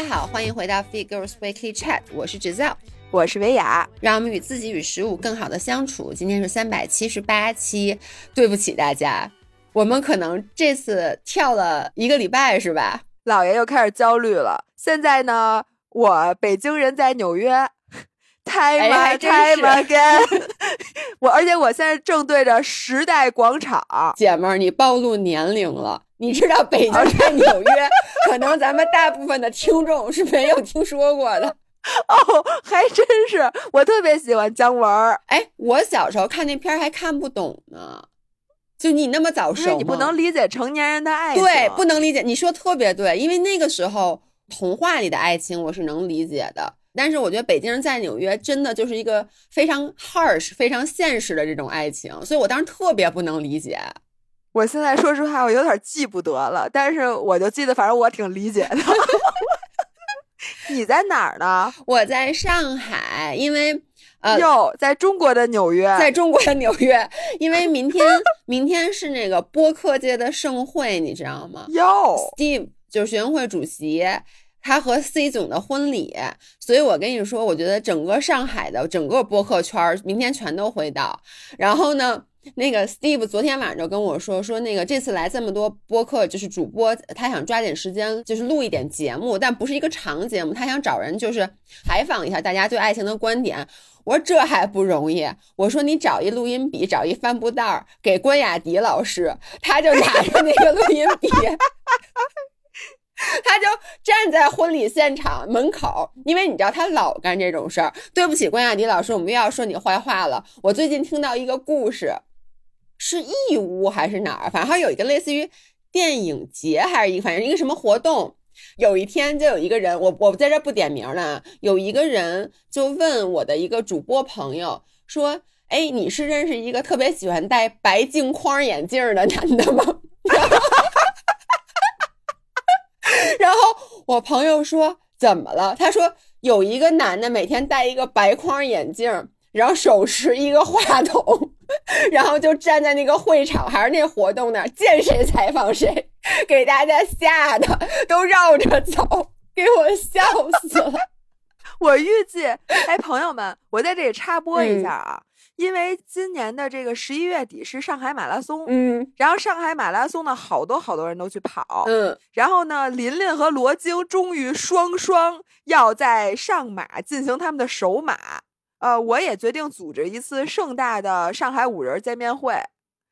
家好，欢迎回到 Fit Girls Weekly Chat，我是 Giselle，我是维雅，让我们与自己与食物更好的相处。今天是三百七十八期，对不起大家，我们可能这次跳了一个礼拜，是吧？老爷又开始焦虑了。现在呢，我北京人在纽约，time time again，我而且我现在正对着时代广场，姐们儿，你暴露年龄了。你知道北京在纽约，可能咱们大部分的听众是没有听说过的 哦，还真是。我特别喜欢姜文儿，哎，我小时候看那片儿还看不懂呢。就你那么早熟，你不能理解成年人的爱情，对，不能理解。你说特别对，因为那个时候童话里的爱情我是能理解的，但是我觉得北京人在纽约真的就是一个非常 harsh、非常现实的这种爱情，所以我当时特别不能理解。我现在说实话，我有点记不得了，但是我就记得，反正我挺理解的。你在哪儿呢？我在上海，因为呃，哟，在中国的纽约，在中国的纽约，因为明天 明天是那个播客界的盛会，你知道吗？哟，Steve 就是学生会主席，他和 C 总的婚礼，所以我跟你说，我觉得整个上海的整个播客圈明天全都会到，然后呢？那个 Steve 昨天晚上就跟我说说，那个这次来这么多播客，就是主播，他想抓紧时间，就是录一点节目，但不是一个长节目，他想找人就是采访一下大家对爱情的观点。我说这还不容易，我说你找一录音笔，找一帆布袋儿给关雅迪老师，他就拿着那个录音笔，他就站在婚礼现场门口，因为你知道他老干这种事儿。对不起，关雅迪老师，我们又要说你坏话了。我最近听到一个故事。是义乌还是哪儿？反正有一个类似于电影节，还是一个反正一个什么活动。有一天就有一个人，我我在这不点名了。有一个人就问我的一个主播朋友说：“哎，你是认识一个特别喜欢戴白镜框眼镜的男的吗？” 然后我朋友说：“怎么了？”他说：“有一个男的每天戴一个白框眼镜，然后手持一个话筒。”然后就站在那个会场还是那活动那儿，见谁采访谁，给大家吓得都绕着走，给我笑死了。我预计，哎，朋友们，我在这里插播一下啊，因为今年的这个十一月底是上海马拉松，嗯，然后上海马拉松呢，好多好多人都去跑，嗯，然后呢，琳琳和罗京终于双双要在上马进行他们的首马。呃，我也决定组织一次盛大的上海五人见面会，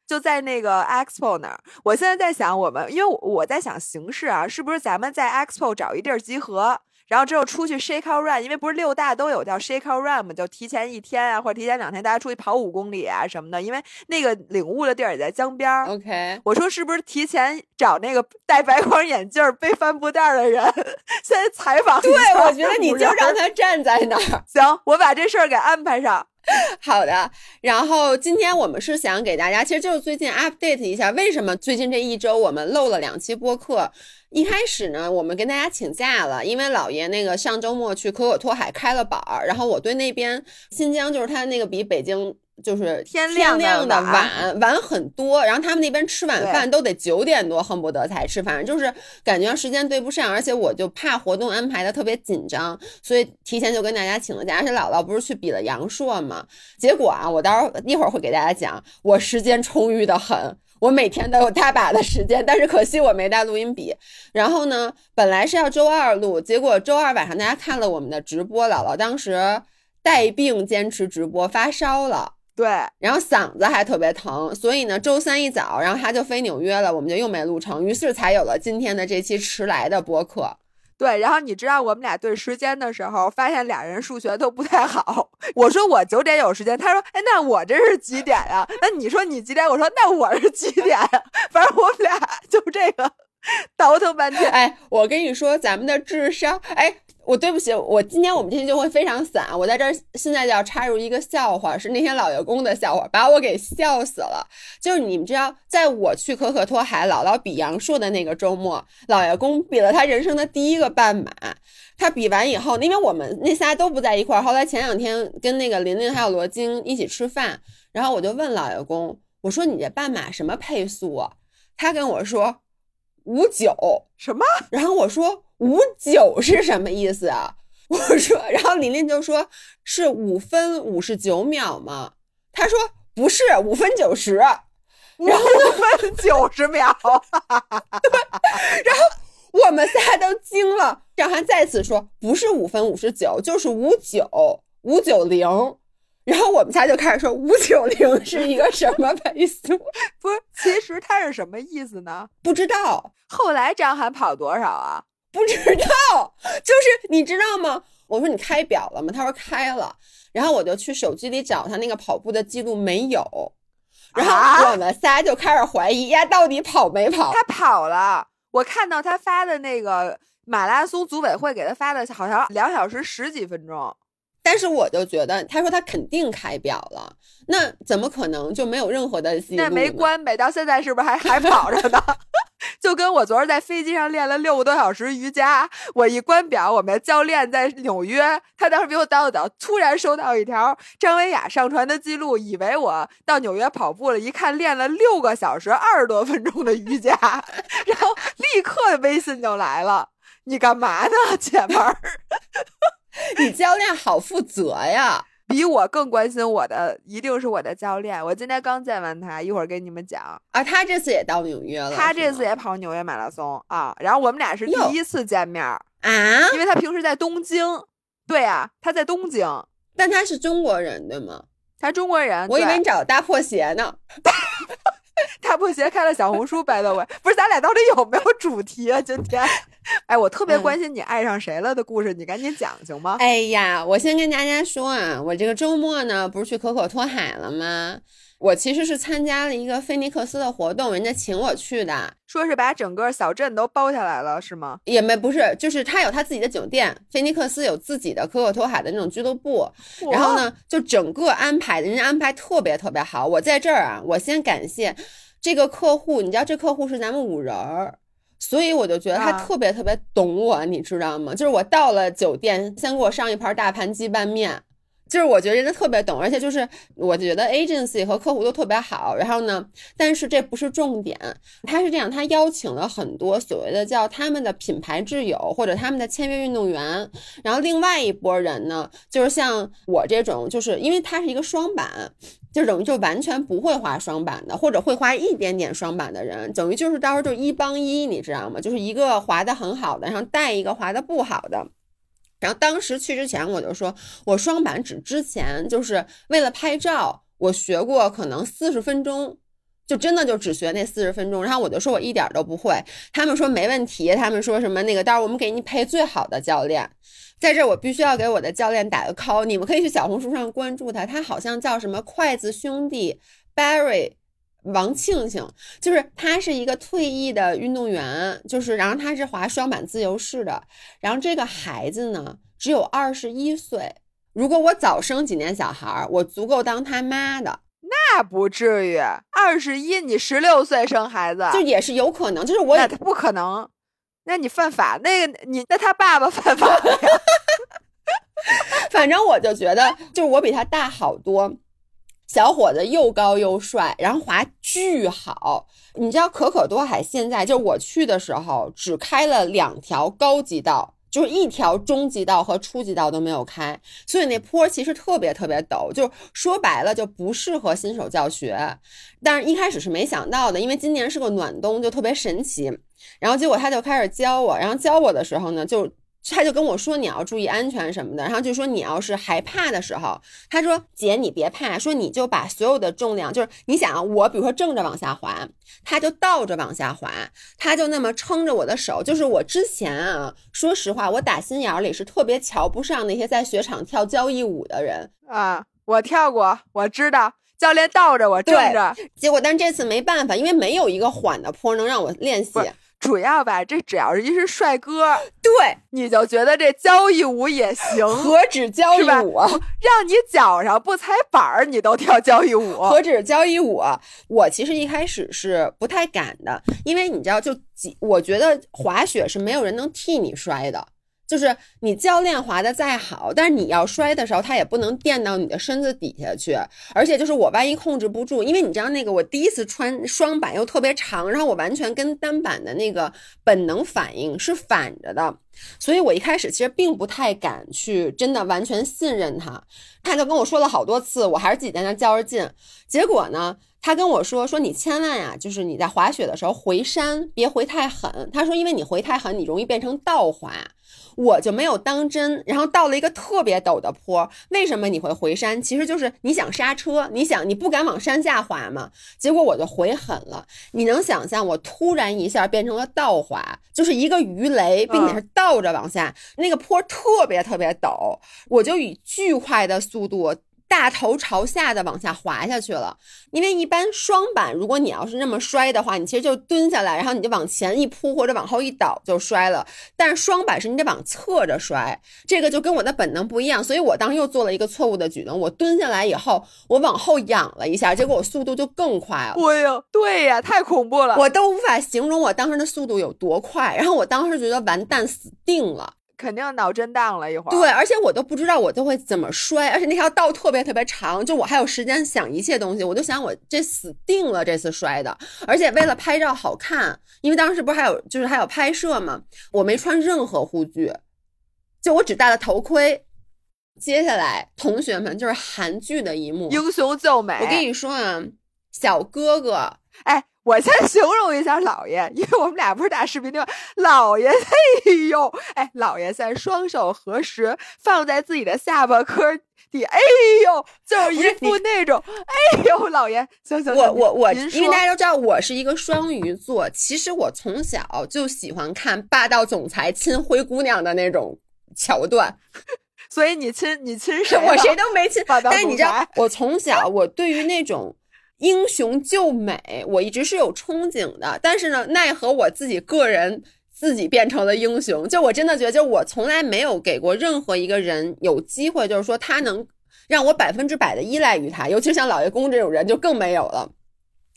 就在那个 Expo 那儿。我现在在想，我们因为我在想形式啊，是不是咱们在 Expo 找一地儿集合？然后之后出去 shake out run，因为不是六大都有叫 shake out run 嘛，就提前一天啊，或者提前两天，大家出去跑五公里啊什么的。因为那个领悟的地儿也在江边儿。OK，我说是不是提前找那个戴白框眼镜、背帆布袋的人，先采访？对，我觉得你就让他站在那儿。行，我把这事儿给安排上。好的，然后今天我们是想给大家，其实就是最近 update 一下，为什么最近这一周我们漏了两期播客。一开始呢，我们跟大家请假了，因为老爷那个上周末去可可托海开了板儿，然后我对那边新疆就是他那个比北京就是天亮的晚晚很多，然后他们那边吃晚饭都得九点多恨不得才吃，反正就是感觉时间对不上，而且我就怕活动安排的特别紧张，所以提前就跟大家请了假。而且姥姥不是去比了阳朔嘛，结果啊，我到时候一会儿会给大家讲，我时间充裕的很。我每天都有大把的时间，但是可惜我没带录音笔。然后呢，本来是要周二录，结果周二晚上大家看了我们的直播，姥姥当时带病坚持直播，发烧了，对，然后嗓子还特别疼，所以呢，周三一早，然后他就飞纽约了，我们就又没录成，于是才有了今天的这期迟来的播客。对，然后你知道我们俩对时间的时候，发现俩人数学都不太好。我说我九点有时间，他说，哎，那我这是几点呀？那你说你几点？我说那我是几点呀？反正我们俩就这个 倒腾半天。哎，我跟你说，咱们的智商，哎。我对不起，我今天我们今天就会非常散。我在这儿现在就要插入一个笑话，是那天老爷公的笑话，把我给笑死了。就是你们知道，在我去可可托海姥姥比阳朔的那个周末，老爷公比了他人生的第一个半马。他比完以后，因为我们那仨都不在一块儿，后来前两天跟那个琳琳还有罗京一起吃饭，然后我就问老爷公，我说你这半马什么配速？啊？他跟我说。五九什么？然后我说五九是什么意思啊？我说，然后琳琳就说是五分五十九秒吗？他说不是，五分九十。五分九十秒，然后我们仨都惊了。张涵再次说不是五分五十九，就是五九五九零。然后我们仨就开始说五九零是一个什么 倍速？不是，其实它是什么意思呢？不知道。后来张涵跑多少啊？不知道。就是你知道吗？我说你开表了吗？他说开了。然后我就去手机里找他那个跑步的记录，没有。然后我们仨就开始怀疑，呀，到底跑没跑？他跑了。我看到他发的那个马拉松组委会给他发的，好像两小时十几分钟。但是我就觉得，他说他肯定开表了，那怎么可能就没有任何的记录？那没关呗，到现在是不是还还跑着呢？就跟我昨儿在飞机上练了六个多小时瑜伽，我一关表，我们教练在纽约，他当时比我早早，突然收到一条张维雅上传的记录，以为我到纽约跑步了，一看练了六个小时二十多分钟的瑜伽，然后立刻微信就来了，你干嘛呢，姐们儿？你教练好负责呀。比我更关心我的一定是我的教练。我今天刚见完他，一会儿给你们讲啊。他这次也到纽约了，他这次也跑纽约马拉松啊。然后我们俩是第一次见面啊，因为他平时在东京。对呀，他在东京，但他是中国人对吗？他中国人，我以为你找大破鞋呢。大破鞋开了小红书，by the way，不是咱俩到底有没有主题啊？今天，哎，我特别关心你爱上谁了的故事，你赶紧讲行吗？哎呀，我先跟大家说啊，我这个周末呢，不是去可可托海了吗？我其实是参加了一个菲尼克斯的活动，人家请我去的，说是把整个小镇都包下来了，是吗？也没不是，就是他有他自己的酒店，菲尼克斯有自己的可可托海的那种俱乐部，然后呢，就整个安排人家安排特别特别好。我在这儿啊，我先感谢这个客户，你知道这客户是咱们五人儿，所以我就觉得他特别特别懂我，你知道吗？就是我到了酒店，先给我上一盘大盘鸡拌面。就是我觉得人家特别懂，而且就是我觉得 agency 和客户都特别好。然后呢，但是这不是重点，他是这样，他邀请了很多所谓的叫他们的品牌挚友或者他们的签约运动员。然后另外一波人呢，就是像我这种，就是因为他是一个双板，就等于就完全不会滑双板的，或者会滑一点点双板的人，等于就是到时候就一帮一，你知道吗？就是一个滑的很好的，然后带一个滑的不好的。然后当时去之前，我就说，我双板只之前就是为了拍照，我学过可能四十分钟，就真的就只学那四十分钟。然后我就说我一点都不会，他们说没问题，他们说什么那个，到时候我们给你配最好的教练。在这我必须要给我的教练打个 call，你们可以去小红书上关注他，他好像叫什么筷子兄弟 Barry。王庆庆就是他是一个退役的运动员，就是然后他是滑双板自由式的，然后这个孩子呢只有二十一岁。如果我早生几年小孩，我足够当他妈的。那不至于，二十一你十六岁生孩子，就也是有可能，就是我也不可能。那你犯法，那个你那他爸爸犯法呀？反正我就觉得，就是我比他大好多。小伙子又高又帅，然后滑巨好。你知道可可多海现在就我去的时候只开了两条高级道，就是一条中级道和初级道都没有开，所以那坡其实特别特别陡，就说白了就不适合新手教学。但是一开始是没想到的，因为今年是个暖冬，就特别神奇。然后结果他就开始教我，然后教我的时候呢，就。他就跟我说你要注意安全什么的，然后就说你要是害怕的时候，他说姐你别怕，说你就把所有的重量，就是你想我比如说正着往下滑，他就倒着往下滑，他就那么撑着我的手，就是我之前啊，说实话我打心眼里是特别瞧不上那些在雪场跳交谊舞的人啊，我跳过，我知道教练倒着我正着，结果但是这次没办法，因为没有一个缓的坡能让我练习。主要吧，这只要是一是帅哥，对，你就觉得这交谊舞也行。何止交谊舞，让你脚上不踩板儿，你都跳交谊舞。何止交谊舞，我其实一开始是不太敢的，因为你知道，就几，我觉得滑雪是没有人能替你摔的。就是你教练滑的再好，但是你要摔的时候，它也不能垫到你的身子底下去。而且就是我万一控制不住，因为你知道那个我第一次穿双板又特别长，然后我完全跟单板的那个本能反应是反着的，所以我一开始其实并不太敢去真的完全信任他。他就跟我说了好多次，我还是自己在那较着劲。结果呢？他跟我说：“说你千万呀，就是你在滑雪的时候回山别回太狠。”他说：“因为你回太狠，你容易变成倒滑。”我就没有当真。然后到了一个特别陡的坡，为什么你会回山？其实就是你想刹车，你想你不敢往山下滑嘛。结果我就回狠了。你能想象我突然一下变成了倒滑，就是一个鱼雷，并且是倒着往下。那个坡特别特别陡，我就以巨快的速度。大头朝下的往下滑下去了，因为一般双板，如果你要是那么摔的话，你其实就蹲下来，然后你就往前一扑或者往后一倒就摔了。但是双板是你得往侧着摔，这个就跟我的本能不一样，所以我当时又做了一个错误的举动，我蹲下来以后，我往后仰了一下，结果我速度就更快了。哎呀，对呀，太恐怖了，我都无法形容我当时的速度有多快。然后我当时觉得完蛋，死定了。肯定脑震荡了一会儿，对，而且我都不知道我都会怎么摔，而且那条道特别特别长，就我还有时间想一切东西，我就想我这死定了，这次摔的，而且为了拍照好看，因为当时不是还有就是还有拍摄嘛，我没穿任何护具，就我只戴了头盔。接下来同学们就是韩剧的一幕，英雄救美。我跟你说啊，小哥哥，哎。我先 形容一下老爷，因为我们俩不是打视频电话？老爷，哎呦，哎，老爷在双手合十放在自己的下巴颏底，哎呦，就是一副那种，哎呦，老爷，行行，我我我，因为大家都知道我是一个双鱼座，其实我从小就喜欢看霸道总裁亲灰姑娘的那种桥段，所以你亲你亲 谁？我谁都没亲，但是你知道，我从小我对于那种。英雄救美，我一直是有憧憬的，但是呢，奈何我自己个人自己变成了英雄。就我真的觉得，就我从来没有给过任何一个人有机会，就是说他能让我百分之百的依赖于他，尤其像老爷公这种人就更没有了。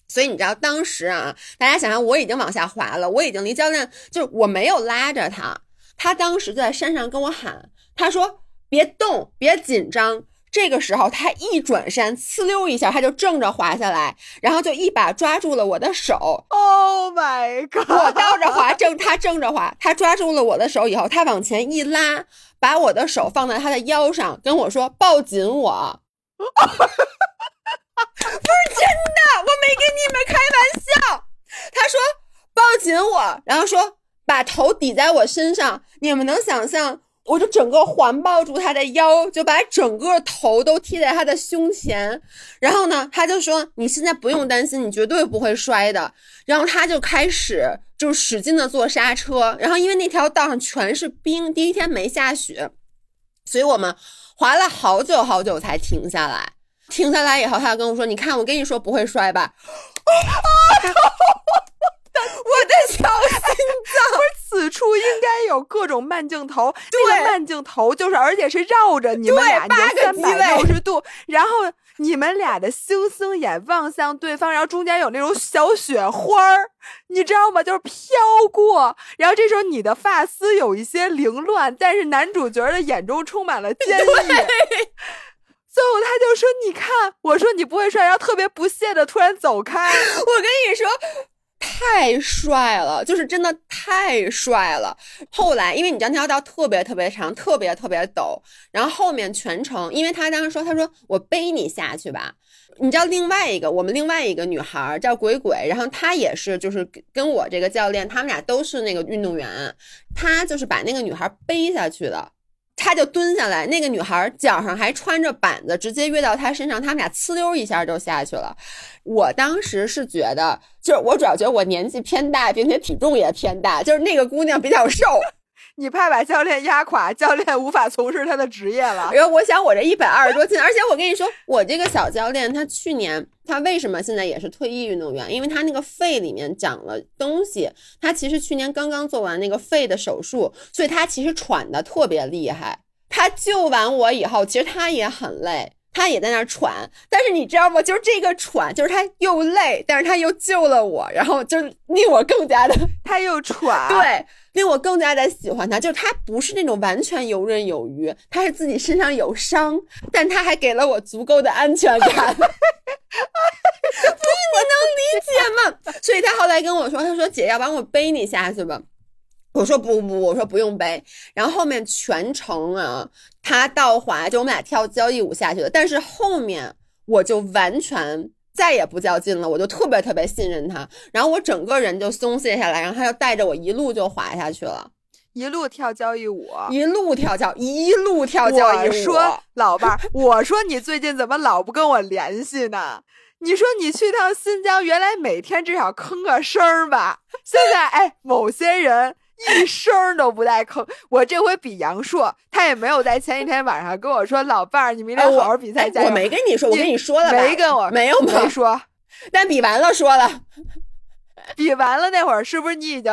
所以你知道，当时啊，大家想想，我已经往下滑了，我已经离教练，就是我没有拉着他，他当时就在山上跟我喊，他说：“别动，别紧张。”这个时候，他一转身，呲溜一下，他就正着滑下来，然后就一把抓住了我的手。Oh my god！我倒着滑，正他正着滑，他抓住了我的手以后，他往前一拉，把我的手放在他的腰上，跟我说：“抱紧我。” 不是真的，我没跟你们开玩笑。他说：“抱紧我。”然后说：“把头抵在我身上。”你们能想象？我就整个环抱住他的腰，就把整个头都贴在他的胸前。然后呢，他就说：“你现在不用担心，你绝对不会摔的。”然后他就开始就使劲的做刹车。然后因为那条道上全是冰，第一天没下雪，所以我们滑了好久好久才停下来。停下来以后，他就跟我说：“你看，我跟你说不会摔吧。”我的小心脏，不是此处应该有各种慢镜头，那个慢镜头就是，而且是绕着你们俩，八个三百六十度，然后你们俩的星星眼望向对方，然后中间有那种小雪花儿，你知道吗？就是飘过，然后这时候你的发丝有一些凌乱，但是男主角的眼中充满了坚毅。最后他就说：“你看，我说你不会帅，然后特别不屑的突然走开。”我跟你说。太帅了，就是真的太帅了。后来，因为你知道那条道特别特别长，特别特别陡，然后后面全程，因为他当时说，他说我背你下去吧。你知道另外一个，我们另外一个女孩叫鬼鬼，然后她也是，就是跟我这个教练，他们俩都是那个运动员，他就是把那个女孩背下去的。他就蹲下来，那个女孩脚上还穿着板子，直接跃到他身上，他们俩呲溜一下就下去了。我当时是觉得，就是我主要觉得我年纪偏大，并且体重也偏大，就是那个姑娘比较瘦。你怕把教练压垮，教练无法从事他的职业了。因为我想，我这一百二十多斤，而且我跟你说，我这个小教练，他去年他为什么现在也是退役运动员？因为他那个肺里面长了东西，他其实去年刚刚做完那个肺的手术，所以他其实喘的特别厉害。他救完我以后，其实他也很累。他也在那儿喘，但是你知道吗？就是这个喘，就是他又累，但是他又救了我，然后就令我更加的，他又喘，对，令我更加的喜欢他。就是他不是那种完全游刃有余，他是自己身上有伤，但他还给了我足够的安全感。你能理解吗？所以他后来跟我说，他说姐，要不然我背你下去吧。我说不不，我说不用背。然后后面全程啊，他倒滑，就我们俩跳交谊舞下去的。但是后面我就完全再也不较劲了，我就特别特别信任他。然后我整个人就松懈下来，然后他就带着我一路就滑下去了，一路跳交谊舞，一路跳交，一路跳交谊舞。我说老伴儿，我说你最近怎么老不跟我联系呢？你说你去趟新疆，原来每天至少吭个声儿吧？现在哎，某些人。一声都不带吭，我这回比杨硕，他也没有在前几天晚上跟我说：“老伴儿，你明天好好比赛加油。”我没跟你说，我跟你说了没跟我没有没说，但比完了说了，比完了那会儿是不是你已经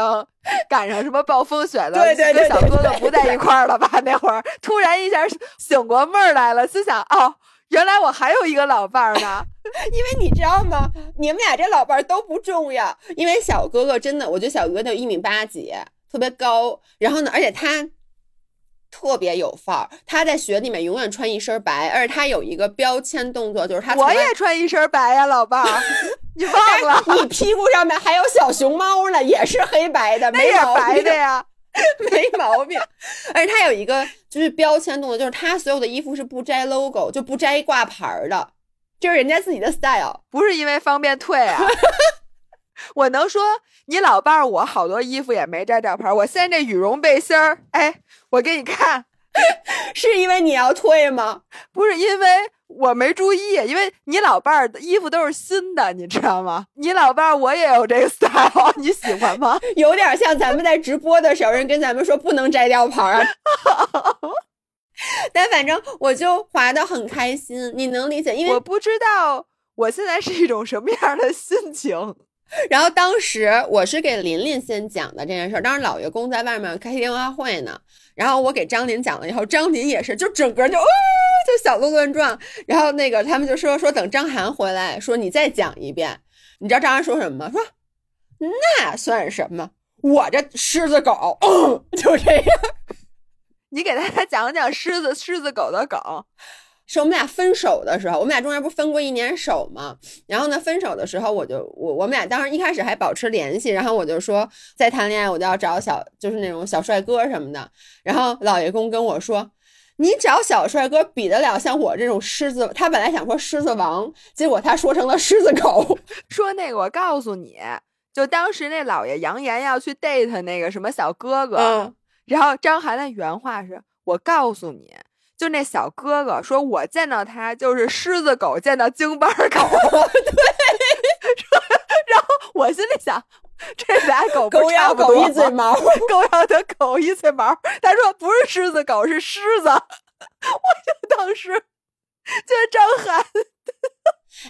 赶上什么暴风雪了？对对对，小哥哥不在一块儿了吧？那会儿突然一下醒过味儿来了，心想：哦，原来我还有一个老伴儿呢。因为你知道吗？你们俩这老伴儿都不重要，因为小哥哥真的，我觉得小哥哥一米八几。特别高，然后呢，而且他特别有范儿。他在雪里面永远穿一身白，而且他有一个标签动作，就是他我也穿一身白呀，老伴儿，你忘了？你屁股上面还有小熊猫呢，也是黑白的，没白的呀，没毛病。而且他有一个就是标签动作，就是他所有的衣服是不摘 logo，就不摘挂牌的，这是人家自己的 style，不是因为方便退啊。我能说你老伴儿，我好多衣服也没摘吊牌。我现在这羽绒背心儿，哎，我给你看，是因为你要退吗？不是因为我没注意，因为你老伴儿的衣服都是新的，你知道吗？你老伴儿我也有这个 style，你喜欢吗？有点像咱们在直播的时候，人跟咱们说不能摘吊牌啊。但反正我就滑的很开心，你能理解？因为我不知道我现在是一种什么样的心情。然后当时我是给琳琳先讲的这件事儿，当时老爷公在外面开电话会呢，然后我给张琳讲了以后，张琳也是就整个就哦就小鹿乱撞，然后那个他们就说说等张涵回来，说你再讲一遍，你知道张涵说什么吗？说那算什么？我这狮子狗就这样，你给大家讲讲狮子狮子狗的梗。是我们俩分手的时候，我们俩中间不分过一年手吗？然后呢，分手的时候，我就我我们俩当时一开始还保持联系，然后我就说再谈恋爱我就要找小就是那种小帅哥什么的。然后老爷公跟我说，你找小帅哥比得了像我这种狮子？他本来想说狮子王，结果他说成了狮子狗。说那个我告诉你就当时那老爷扬言要去 date 那个什么小哥哥，然后张涵的原话是我告诉你。就那小哥哥说，我见到他就是狮子狗见到京巴狗，对。然后我心里想，这俩狗狗咬狗一嘴毛，狗咬的狗一嘴毛。他说不是狮子狗，是狮子。我就当时觉得张涵，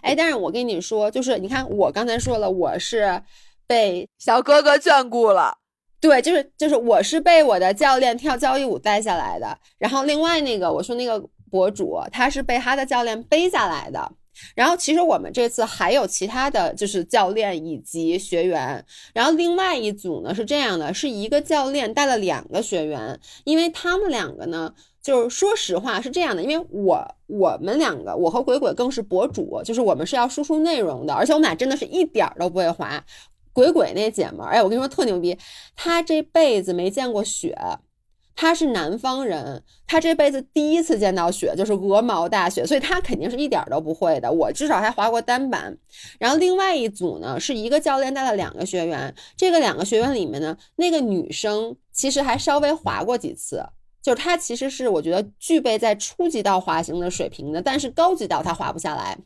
哎，但是我跟你说，就是你看，我刚才说了，我是被小哥哥眷顾了。对，就是就是，我是被我的教练跳交谊舞带下来的。然后另外那个，我说那个博主，他是被他的教练背下来的。然后其实我们这次还有其他的就是教练以及学员。然后另外一组呢是这样的，是一个教练带了两个学员，因为他们两个呢，就是说实话是这样的，因为我我们两个，我和鬼鬼更是博主，就是我们是要输出内容的，而且我们俩真的是一点儿都不会滑。鬼鬼那姐们儿，哎，我跟你说特牛逼，她这辈子没见过雪，她是南方人，她这辈子第一次见到雪，就是鹅毛大雪，所以她肯定是一点都不会的。我至少还滑过单板。然后另外一组呢，是一个教练带了两个学员，这个两个学员里面呢，那个女生其实还稍微滑过几次。就是他其实是我觉得具备在初级道滑行的水平的，但是高级道他滑不下来。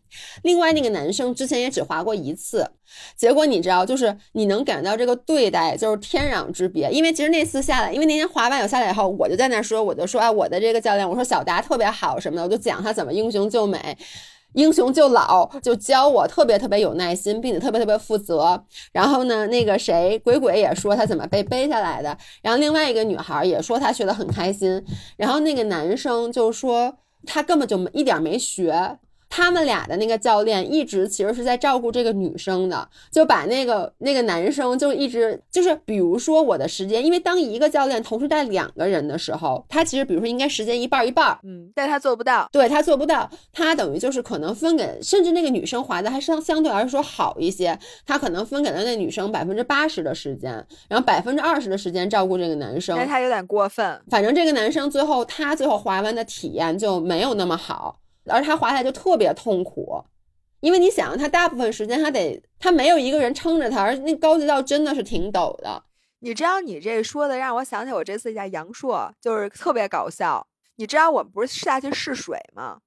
另外那个男生之前也只滑过一次，结果你知道，就是你能感觉到这个对待就是天壤之别。因为其实那次下来，因为那天滑完有下来以后，我就在那说，我就说啊，我的这个教练，我说小达特别好什么的，我就讲他怎么英雄救美。英雄救老，就教我特别特别有耐心，并且特别特别负责。然后呢，那个谁鬼鬼也说他怎么被背下来的。然后另外一个女孩也说她学得很开心。然后那个男生就说他根本就一点没学。他们俩的那个教练一直其实是在照顾这个女生的，就把那个那个男生就一直就是，比如说我的时间，因为当一个教练同时带两个人的时候，他其实比如说应该时间一半一半，嗯，但他做不到，对他做不到，他等于就是可能分给，甚至那个女生滑的还相相对来说好一些，他可能分给了那女生百分之八十的时间，然后百分之二十的时间照顾这个男生，但他有点过分，反正这个男生最后他最后滑完的体验就没有那么好。而他滑下来就特别痛苦，因为你想，他大部分时间他得，他没有一个人撑着他，而那高级道真的是挺陡的。你知道，你这说的让我想起我这次在阳朔，就是特别搞笑。你知道我们不是下去试水吗？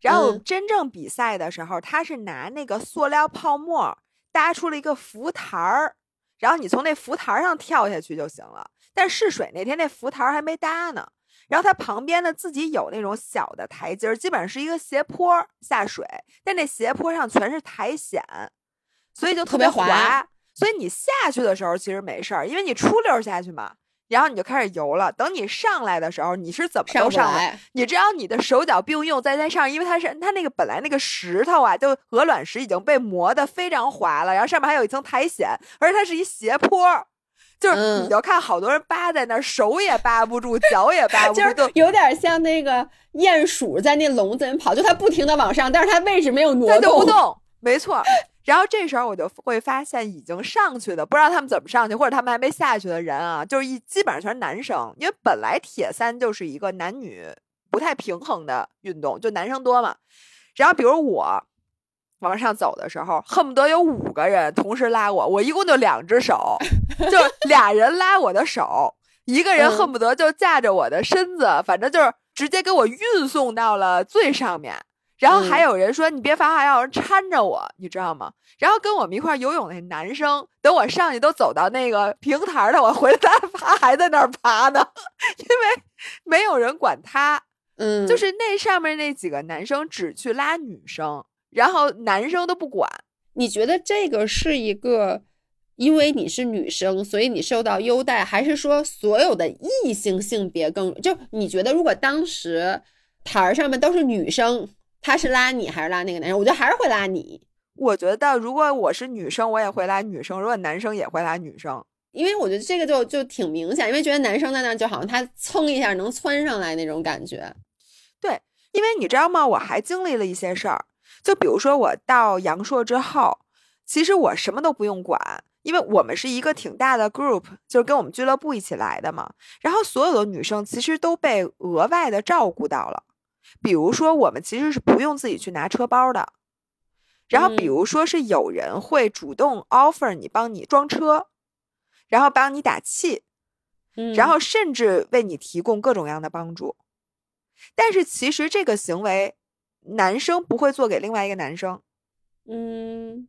然后真正比赛的时候，他是拿那个塑料泡沫搭出了一个浮台儿，然后你从那浮台上跳下去就行了。但试水那天那浮台还没搭呢。然后它旁边呢，自己有那种小的台阶儿，基本上是一个斜坡下水，但那斜坡上全是苔藓，所以就特别滑。所以你下去的时候其实没事儿，因为你出溜下去嘛，然后你就开始游了。等你上来的时候，你是怎么都上来？你只要你的手脚并用再在上，因为它是它那个本来那个石头啊，就鹅卵石已经被磨得非常滑了，然后上面还有一层苔藓，而且它是一斜坡。就是你就看好多人扒在那儿，手也扒不住，脚也扒不住，就是有点像那个鼹鼠在那笼子里跑，就它不停的往上，但是它位置没有挪动，它就不动，没错。然后这时候我就会发现，已经上去的不知道他们怎么上去，或者他们还没下去的人啊，就是一基本上全是男生，因为本来铁三就是一个男女不太平衡的运动，就男生多嘛。然后比如我。往上走的时候，恨不得有五个人同时拉我，我一共就两只手，就 俩人拉我的手，一个人恨不得就架着我的身子，反正就是直接给我运送到了最上面。然后还有人说：“你别发还要人搀着我，你知道吗？”然后跟我们一块游泳那男生，等我上去都走到那个平台了，我回来 他还在那儿爬呢，因为没有人管他。嗯，就是那上面那几个男生只去拉女生。然后男生都不管，你觉得这个是一个，因为你是女生，所以你受到优待，还是说所有的异性性别更？就你觉得，如果当时台儿上面都是女生，他是拉你还是拉那个男生？我觉得还是会拉你。我觉得如果我是女生，我也会拉女生；如果男生也会拉女生，因为我觉得这个就就挺明显，因为觉得男生在那就好像他蹭一下能窜上来那种感觉。对，因为你知道吗？我还经历了一些事儿。就比如说，我到阳朔之后，其实我什么都不用管，因为我们是一个挺大的 group，就是跟我们俱乐部一起来的嘛。然后所有的女生其实都被额外的照顾到了，比如说我们其实是不用自己去拿车包的，然后比如说是有人会主动 offer 你帮你装车，然后帮你打气，然后甚至为你提供各种各样的帮助。但是其实这个行为。男生不会做给另外一个男生，嗯，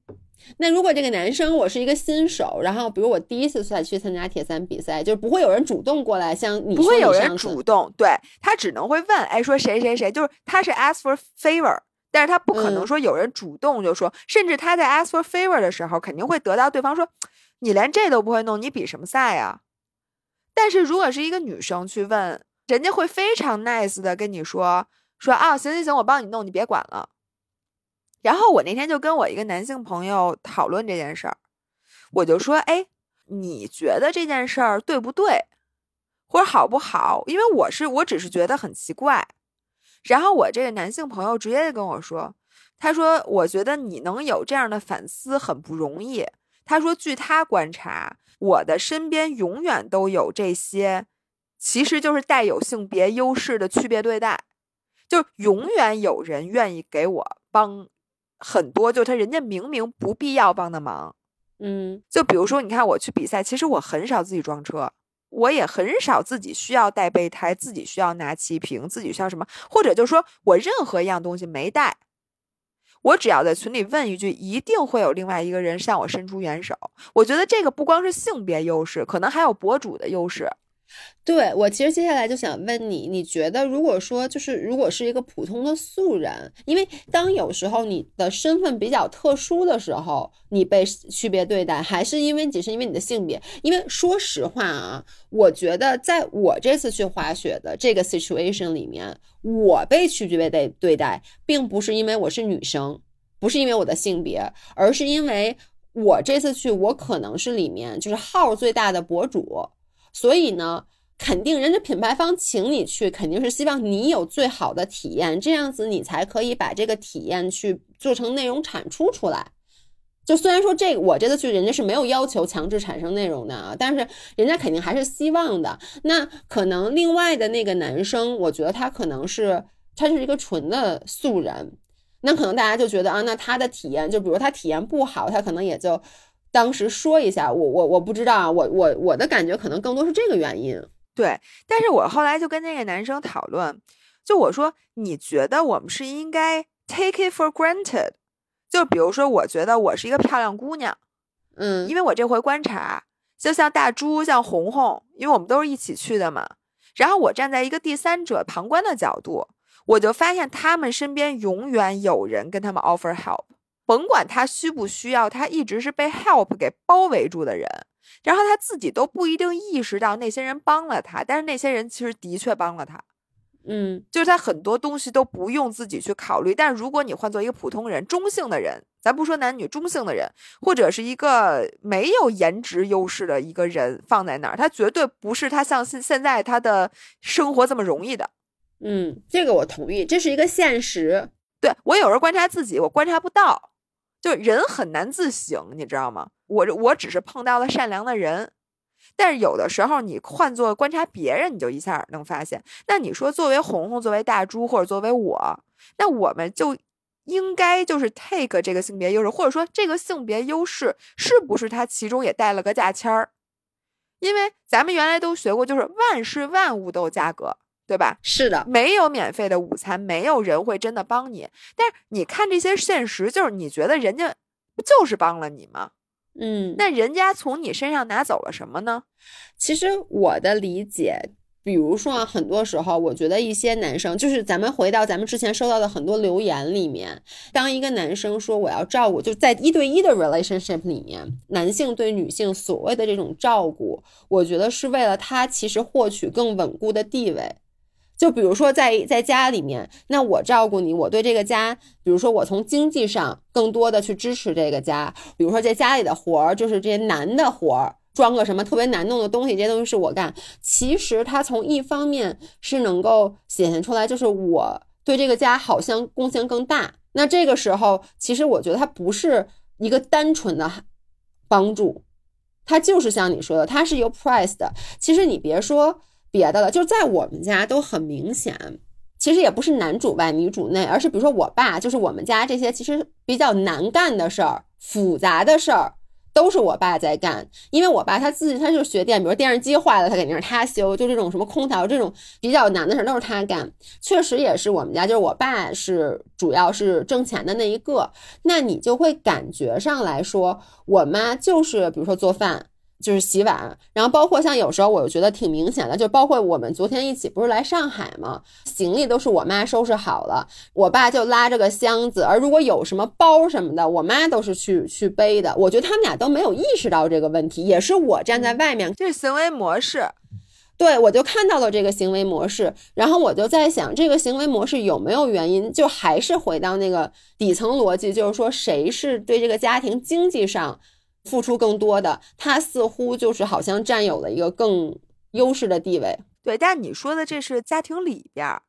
那如果这个男生我是一个新手，然后比如我第一次再去参加铁三比赛，就是不会有人主动过来像你不会有人主动，对他只能会问，哎，说谁谁谁，就是他是 ask for favor，但是他不可能说有人主动就说，甚至他在 ask for favor 的时候，肯定会得到对方说，你连这都不会弄，你比什么赛呀？但是如果是一个女生去问，人家会非常 nice 的跟你说。说啊，行行行，我帮你弄，你别管了。然后我那天就跟我一个男性朋友讨论这件事儿，我就说，哎，你觉得这件事儿对不对，或者好不好？因为我是我只是觉得很奇怪。然后我这个男性朋友直接就跟我说，他说，我觉得你能有这样的反思很不容易。他说，据他观察，我的身边永远都有这些，其实就是带有性别优势的区别对待。就永远有人愿意给我帮很多，就他人家明明不必要帮的忙，嗯，就比如说你看我去比赛，其实我很少自己装车，我也很少自己需要带备胎，自己需要拿气瓶，自己需要什么，或者就说我任何一样东西没带，我只要在群里问一句，一定会有另外一个人向我伸出援手。我觉得这个不光是性别优势，可能还有博主的优势。对我其实接下来就想问你，你觉得如果说就是如果是一个普通的素人，因为当有时候你的身份比较特殊的时候，你被区别对待，还是因为只是因为你的性别？因为说实话啊，我觉得在我这次去滑雪的这个 situation 里面，我被区别被对待，并不是因为我是女生，不是因为我的性别，而是因为我这次去，我可能是里面就是号最大的博主，所以呢。肯定人家品牌方请你去，肯定是希望你有最好的体验，这样子你才可以把这个体验去做成内容产出出来。就虽然说这我这次去，人家是没有要求强制产生内容的啊，但是人家肯定还是希望的。那可能另外的那个男生，我觉得他可能是他就是一个纯的素人，那可能大家就觉得啊，那他的体验就比如他体验不好，他可能也就当时说一下，我我我不知道啊，我我我的感觉可能更多是这个原因。对，但是我后来就跟那个男生讨论，就我说，你觉得我们是应该 take it for granted，就比如说，我觉得我是一个漂亮姑娘，嗯，因为我这回观察，就像大猪，像红红，因为我们都是一起去的嘛，然后我站在一个第三者旁观的角度，我就发现他们身边永远有人跟他们 offer help，甭管他需不需要，他一直是被 help 给包围住的人。然后他自己都不一定意识到那些人帮了他，但是那些人其实的确帮了他，嗯，就是他很多东西都不用自己去考虑。但如果你换做一个普通人、中性的人，咱不说男女，中性的人，或者是一个没有颜值优势的一个人放在那儿，他绝对不是他像现现在他的生活这么容易的。嗯，这个我同意，这是一个现实。对我有时候观察自己，我观察不到。就人很难自省，你知道吗？我我只是碰到了善良的人，但是有的时候你换做观察别人，你就一下能发现。那你说，作为红红，作为大猪，或者作为我，那我们就应该就是 take 这个性别优势，或者说这个性别优势是不是它其中也带了个价签儿？因为咱们原来都学过，就是万事万物都有价格。对吧？是的，没有免费的午餐，没有人会真的帮你。但是你看这些现实，就是你觉得人家不就是帮了你吗？嗯，那人家从你身上拿走了什么呢？其实我的理解，比如说啊，很多时候我觉得一些男生，就是咱们回到咱们之前收到的很多留言里面，当一个男生说我要照顾，就在一对一的 relationship 里面，男性对女性所谓的这种照顾，我觉得是为了他其实获取更稳固的地位。就比如说，在在家里面，那我照顾你，我对这个家，比如说我从经济上更多的去支持这个家，比如说在家里的活儿，就是这些难的活儿，装个什么特别难弄的东西，这些东西是我干。其实他从一方面是能够显现出来，就是我对这个家好像贡献更大。那这个时候，其实我觉得他不是一个单纯的帮助，他就是像你说的，他是有 price 的。其实你别说。别的了，就在我们家都很明显，其实也不是男主外女主内，而是比如说我爸，就是我们家这些其实比较难干的事儿、复杂的事儿，都是我爸在干。因为我爸他自己他就学电，比如电视机坏了，他肯定是他修；就这种什么空调这种比较难的事儿都是他干。确实也是我们家，就是我爸是主要是挣钱的那一个。那你就会感觉上来说，我妈就是比如说做饭。就是洗碗，然后包括像有时候我就觉得挺明显的，就包括我们昨天一起不是来上海嘛？行李都是我妈收拾好了，我爸就拉着个箱子，而如果有什么包什么的，我妈都是去去背的。我觉得他们俩都没有意识到这个问题，也是我站在外面，这是行为模式。对我就看到了这个行为模式，然后我就在想，这个行为模式有没有原因？就还是回到那个底层逻辑，就是说谁是对这个家庭经济上。付出更多的他似乎就是好像占有了一个更优势的地位。对，但你说的这是家庭里边，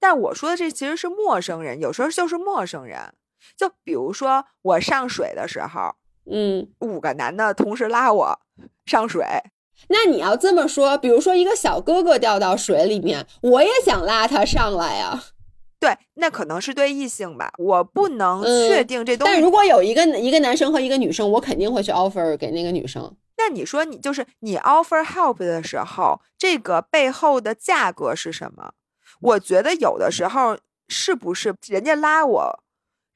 但我说的这其实是陌生人，有时候就是陌生人。就比如说我上水的时候，嗯，五个男的同时拉我上水。那你要这么说，比如说一个小哥哥掉到水里面，我也想拉他上来呀。对，那可能是对异性吧，我不能确定这东西。但如果有一个一个男生和一个女生，我肯定会去 offer 给那个女生。那你说你就是你 offer help 的时候，这个背后的价格是什么？我觉得有的时候是不是人家拉我，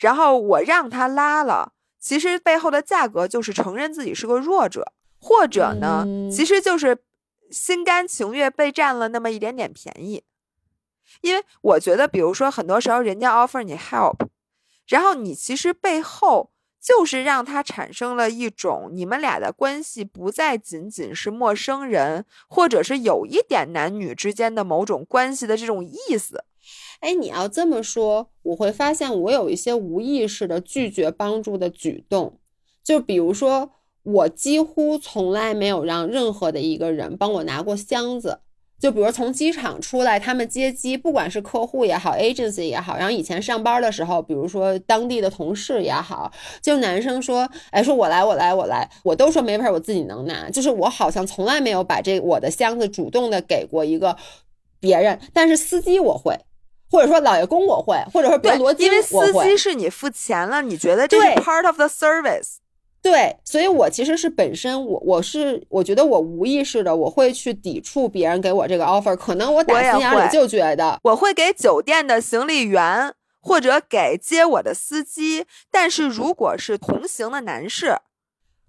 然后我让他拉了，其实背后的价格就是承认自己是个弱者，或者呢，其实就是心甘情愿被占了那么一点点便宜。因为我觉得，比如说很多时候人家 offer 你 help，然后你其实背后。就是让他产生了一种你们俩的关系不再仅仅是陌生人，或者是有一点男女之间的某种关系的这种意思。哎，你要这么说，我会发现我有一些无意识的拒绝帮助的举动，就比如说，我几乎从来没有让任何的一个人帮我拿过箱子。就比如从机场出来，他们接机，不管是客户也好，agency 也好，然后以前上班的时候，比如说当地的同事也好，就男生说，哎，说我来，我来，我来，我都说没事，我自己能拿。就是我好像从来没有把这我的箱子主动的给过一个别人，但是司机我会，或者说老爷公我会，或者说别罗因为司机是你付钱了，你觉得这是 part of the service。对，所以我其实是本身我我是我觉得我无意识的我会去抵触别人给我这个 offer，可能我打心眼里就觉得我会给酒店的行李员或者给接我的司机，但是如果是同行的男士。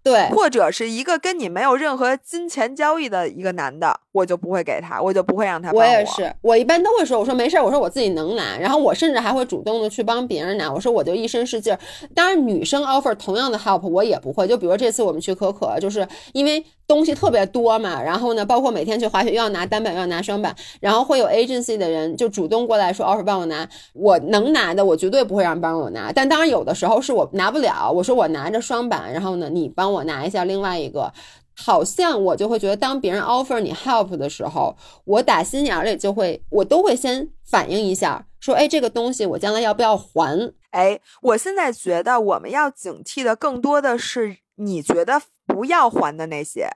对，或者是一个跟你没有任何金钱交易的一个男的，我就不会给他，我就不会让他帮我。我也是，我一般都会说，我说没事儿，我说我自己能拿，然后我甚至还会主动的去帮别人拿，我说我就一身是劲儿。当然，女生 offer 同样的 help 我也不会，就比如这次我们去可可，就是因为。东西特别多嘛，然后呢，包括每天去滑雪又要拿单板又要拿双板，然后会有 agency 的人就主动过来说 offer 帮我拿，我能拿的我绝对不会让帮我拿，但当然有的时候是我拿不了，我说我拿着双板，然后呢你帮我拿一下另外一个，好像我就会觉得当别人 offer 你 help 的时候，我打心眼里就会我都会先反应一下，说哎这个东西我将来要不要还？哎，我现在觉得我们要警惕的更多的是你觉得。不要还的那些，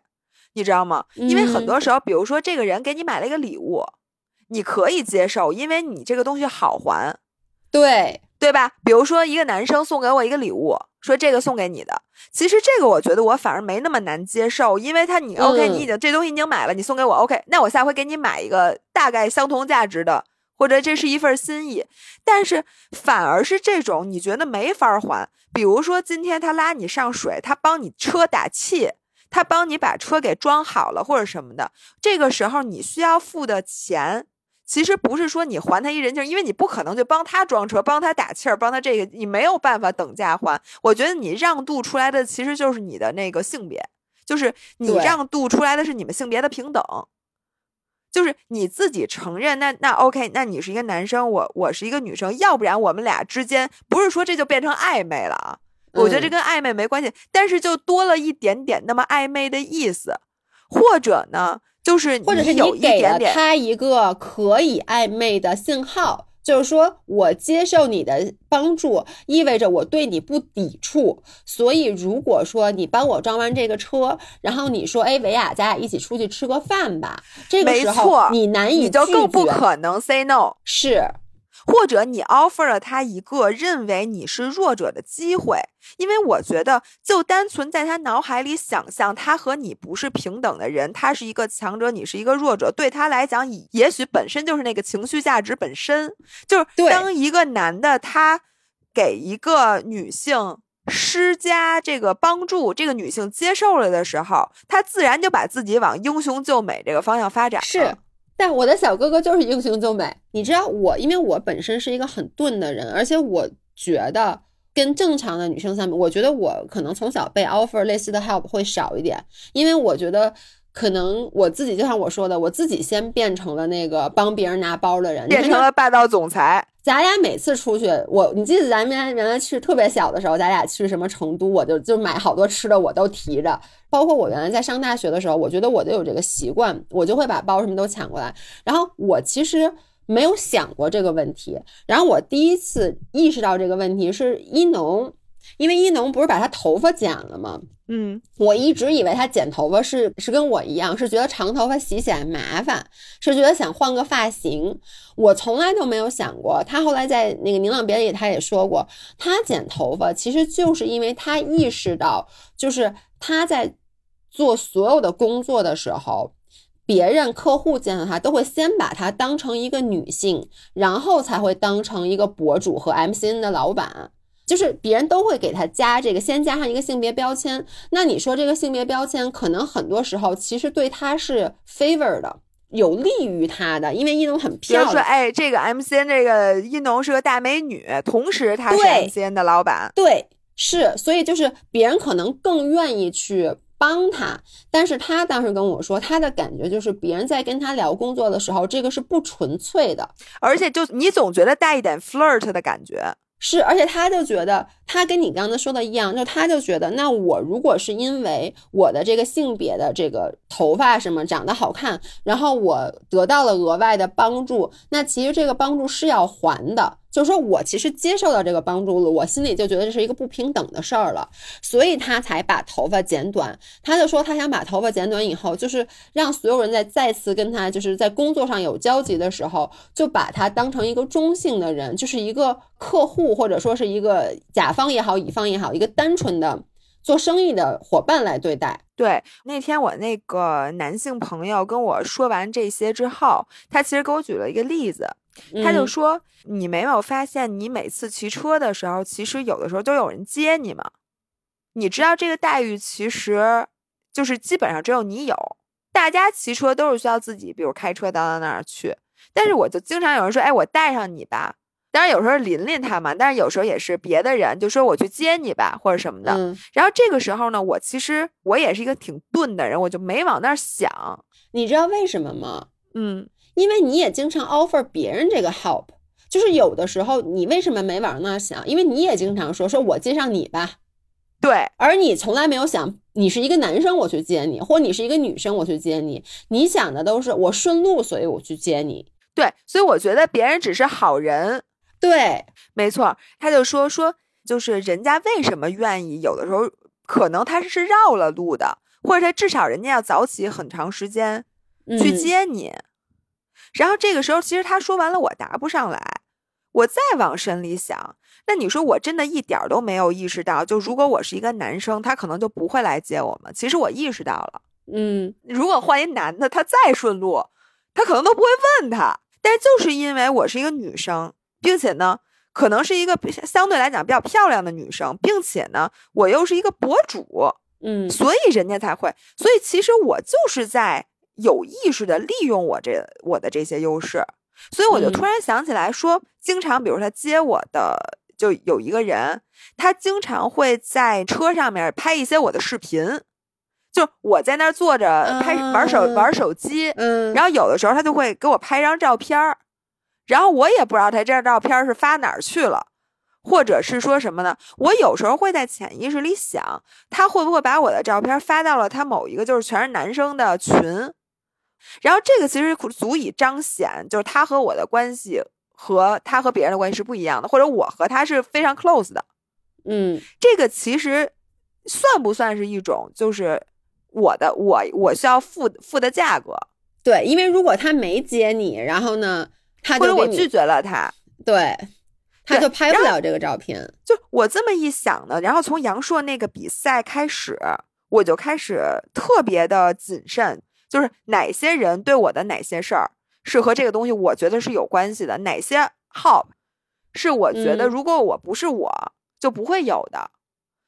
你知道吗？因为很多时候，比如说这个人给你买了一个礼物，你可以接受，因为你这个东西好还，对对吧？比如说一个男生送给我一个礼物，说这个送给你的，其实这个我觉得我反而没那么难接受，因为他你 OK，你已经这东西已经买了，你送给我 OK，那我下回给你买一个大概相同价值的，或者这是一份心意。但是反而是这种你觉得没法还。比如说，今天他拉你上水，他帮你车打气，他帮你把车给装好了或者什么的。这个时候你需要付的钱，其实不是说你还他一人情，因为你不可能就帮他装车、帮他打气儿、帮他这个，你没有办法等价还。我觉得你让渡出来的其实就是你的那个性别，就是你让渡出来的是你们性别的平等。就是你自己承认，那那 OK，那你是一个男生，我我是一个女生，要不然我们俩之间不是说这就变成暧昧了啊？我觉得这跟暧昧没关系，但是就多了一点点那么暧昧的意思，或者呢，就是或者是你给了他一个可以暧昧的信号。就是说，我接受你的帮助，意味着我对你不抵触。所以，如果说你帮我装完这个车，然后你说，哎，维亚，咱俩一起出去吃个饭吧。这个时候，你难以，你就更不可能 say no。是。或者你 offer 了他一个认为你是弱者的机会，因为我觉得就单纯在他脑海里想象他和你不是平等的人，他是一个强者，你是一个弱者，对他来讲，也许本身就是那个情绪价值本身就是当一个男的他给一个女性施加这个帮助，这个女性接受了的时候，他自然就把自己往英雄救美这个方向发展。是。但我的小哥哥就是英雄救美，你知道我，因为我本身是一个很钝的人，而且我觉得跟正常的女生相比，我觉得我可能从小被 offer 类似的 help 会少一点，因为我觉得可能我自己就像我说的，我自己先变成了那个帮别人拿包的人，变成了霸道总裁。咱俩每次出去，我你记得咱们原来去特别小的时候，咱俩去什么成都，我就就买好多吃的，我都提着。包括我原来在上大学的时候，我觉得我都有这个习惯，我就会把包什么都抢过来。然后我其实没有想过这个问题。然后我第一次意识到这个问题是一农。因为一农不是把他头发剪了吗？嗯，我一直以为他剪头发是是跟我一样，是觉得长头发洗起来麻烦，是觉得想换个发型。我从来都没有想过，他后来在那个《宁浪别里》他也说过，他剪头发其实就是因为他意识到，就是他在做所有的工作的时候，别人客户见到他都会先把他当成一个女性，然后才会当成一个博主和 MCN 的老板。就是别人都会给他加这个，先加上一个性别标签。那你说这个性别标签，可能很多时候其实对他是 favor 的，有利于他的，因为一农很漂亮。说，哎，这个 MCN 这个一农是个大美女，同时她是 MCN 的老板，对，是，所以就是别人可能更愿意去。帮他，但是他当时跟我说，他的感觉就是别人在跟他聊工作的时候，这个是不纯粹的，而且就你总觉得带一点 flirt 的感觉。是，而且他就觉得，他跟你刚才说的一样，就他就觉得，那我如果是因为我的这个性别的这个头发什么长得好看，然后我得到了额外的帮助，那其实这个帮助是要还的。就是说我其实接受到这个帮助了，我心里就觉得这是一个不平等的事儿了，所以他才把头发剪短。他就说他想把头发剪短以后，就是让所有人在再次跟他就是在工作上有交集的时候，就把他当成一个中性的人，就是一个客户或者说是一个甲方也好，乙方也好，一个单纯的做生意的伙伴来对待。对，那天我那个男性朋友跟我说完这些之后，他其实给我举了一个例子。他就说：“你没有发现，你每次骑车的时候，其实有的时候都有人接你吗？你知道这个待遇其实就是基本上只有你有，大家骑车都是需要自己，比如开车到到那儿去。但是我就经常有人说：‘哎，我带上你吧。’当然有时候琳琳他嘛，但是有时候也是别的人就说我去接你吧，或者什么的。然后这个时候呢，我其实我也是一个挺钝的人，我就没往那儿想。你知道为什么吗？嗯。”因为你也经常 offer 别人这个 help，就是有的时候你为什么没往那想？因为你也经常说说我接上你吧，对，而你从来没有想你是一个男生我去接你，或你是一个女生我去接你，你想的都是我顺路所以我去接你，对，所以我觉得别人只是好人，对，没错，他就说说就是人家为什么愿意，有的时候可能他是绕了路的，或者他至少人家要早起很长时间去接你。然后这个时候，其实他说完了，我答不上来。我再往深里想，那你说我真的一点都没有意识到，就如果我是一个男生，他可能就不会来接我们。其实我意识到了，嗯，如果换一男的，他再顺路，他可能都不会问他。但就是因为我是一个女生，并且呢，可能是一个相对来讲比较漂亮的女生，并且呢，我又是一个博主，嗯，所以人家才会。所以其实我就是在。有意识的利用我这我的这些优势，所以我就突然想起来说，经常比如他接我的，就有一个人，他经常会在车上面拍一些我的视频，就我在那儿坐着拍玩手玩手机，嗯，然后有的时候他就会给我拍一张照片儿，然后我也不知道他这张照片是发哪儿去了，或者是说什么呢？我有时候会在潜意识里想，他会不会把我的照片发到了他某一个就是全是男生的群。然后这个其实足以彰显，就是他和我的关系和他和别人的关系是不一样的，或者我和他是非常 close 的。嗯，这个其实算不算是一种，就是我的我我需要付付的价格？对，因为如果他没接你，然后呢，他或者我拒绝了他，对，他就拍不了这个照片。就我这么一想呢，然后从杨硕那个比赛开始，我就开始特别的谨慎。就是哪些人对我的哪些事儿是和这个东西，我觉得是有关系的。哪些号是我觉得如果我不是我就不会有的。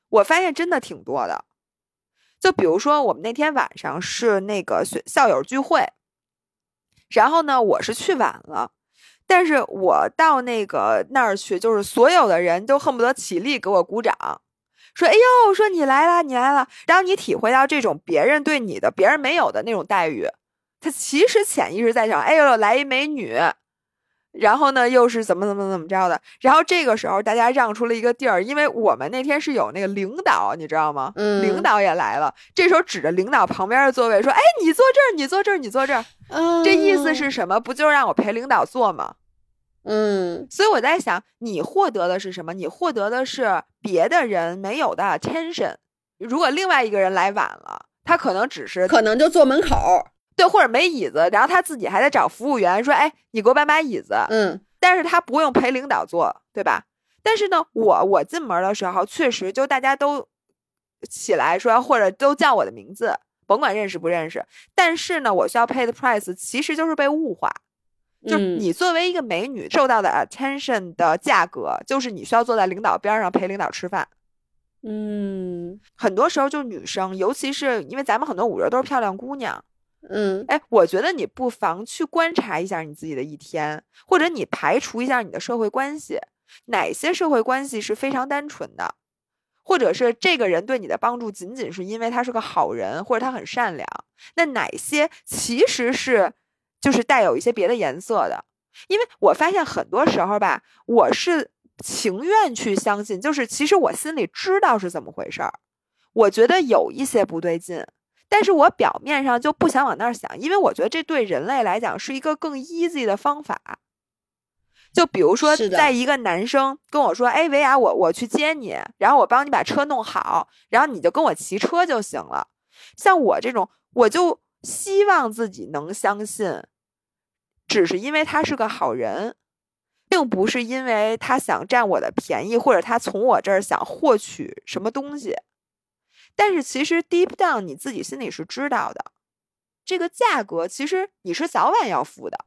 我发现真的挺多的。就比如说我们那天晚上是那个学校友聚会，然后呢我是去晚了，但是我到那个那儿去，就是所有的人都恨不得起立给我鼓掌。说，哎呦，说你来了，你来了。然后你体会到这种别人对你的、别人没有的那种待遇，他其实潜意识在想，哎呦，来一美女，然后呢，又是怎么怎么怎么着的。然后这个时候，大家让出了一个地儿，因为我们那天是有那个领导，你知道吗？嗯，领导也来了。这时候指着领导旁边的座位说，哎，你坐这儿，你坐这儿，你坐这儿。这意思是什么？不就是让我陪领导坐吗？嗯，所以我在想，你获得的是什么？你获得的是别的人没有的 attention。如果另外一个人来晚了，他可能只是可能就坐门口，对，或者没椅子，然后他自己还得找服务员说：“哎，你给我搬把椅子。”嗯，但是他不用陪领导坐，对吧？但是呢，我我进门的时候，确实就大家都起来说，或者都叫我的名字，甭管认识不认识。但是呢，我需要 pay the price，其实就是被物化。就是你作为一个美女受到的 attention 的价格，就是你需要坐在领导边上陪领导吃饭。嗯，很多时候就女生，尤其是因为咱们很多五人都是漂亮姑娘。嗯，哎，我觉得你不妨去观察一下你自己的一天，或者你排除一下你的社会关系，哪些社会关系是非常单纯的，或者是这个人对你的帮助仅仅是因为他是个好人，或者他很善良。那哪些其实是就是带有一些别的颜色的？因为我发现很多时候吧，我是情愿去相信，就是其实我心里知道是怎么回事儿，我觉得有一些不对劲。但是我表面上就不想往那儿想，因为我觉得这对人类来讲是一个更 easy 的方法。就比如说，在一个男生跟我说：“哎，维亚，我我去接你，然后我帮你把车弄好，然后你就跟我骑车就行了。”像我这种，我就希望自己能相信，只是因为他是个好人，并不是因为他想占我的便宜，或者他从我这儿想获取什么东西。但是其实 deep down 你自己心里是知道的，这个价格其实你是早晚要付的。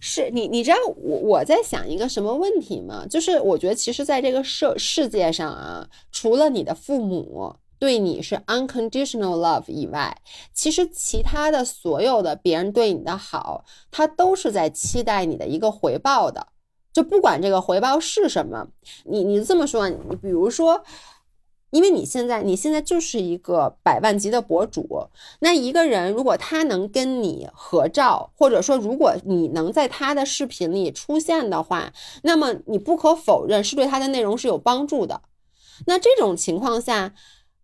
是你，你知道我我在想一个什么问题吗？就是我觉得其实在这个世世界上啊，除了你的父母对你是 unconditional love 以外，其实其他的所有的别人对你的好，他都是在期待你的一个回报的。就不管这个回报是什么，你你这么说，你比如说。因为你现在，你现在就是一个百万级的博主。那一个人如果他能跟你合照，或者说如果你能在他的视频里出现的话，那么你不可否认是对他的内容是有帮助的。那这种情况下，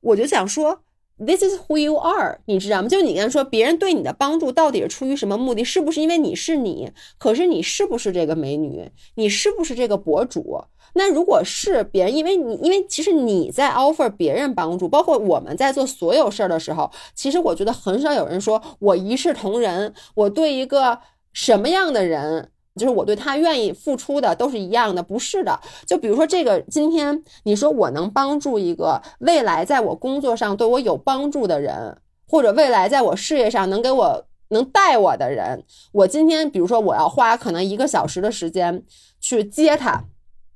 我就想说，This is who you are，你知道吗？就你刚才说，别人对你的帮助到底是出于什么目的？是不是因为你是你？可是你是不是这个美女？你是不是这个博主？那如果是别人，因为你，因为其实你在 offer 别人帮助，包括我们在做所有事儿的时候，其实我觉得很少有人说我一视同仁，我对一个什么样的人，就是我对他愿意付出的都是一样的，不是的。就比如说这个，今天你说我能帮助一个未来在我工作上对我有帮助的人，或者未来在我事业上能给我能带我的人，我今天比如说我要花可能一个小时的时间去接他。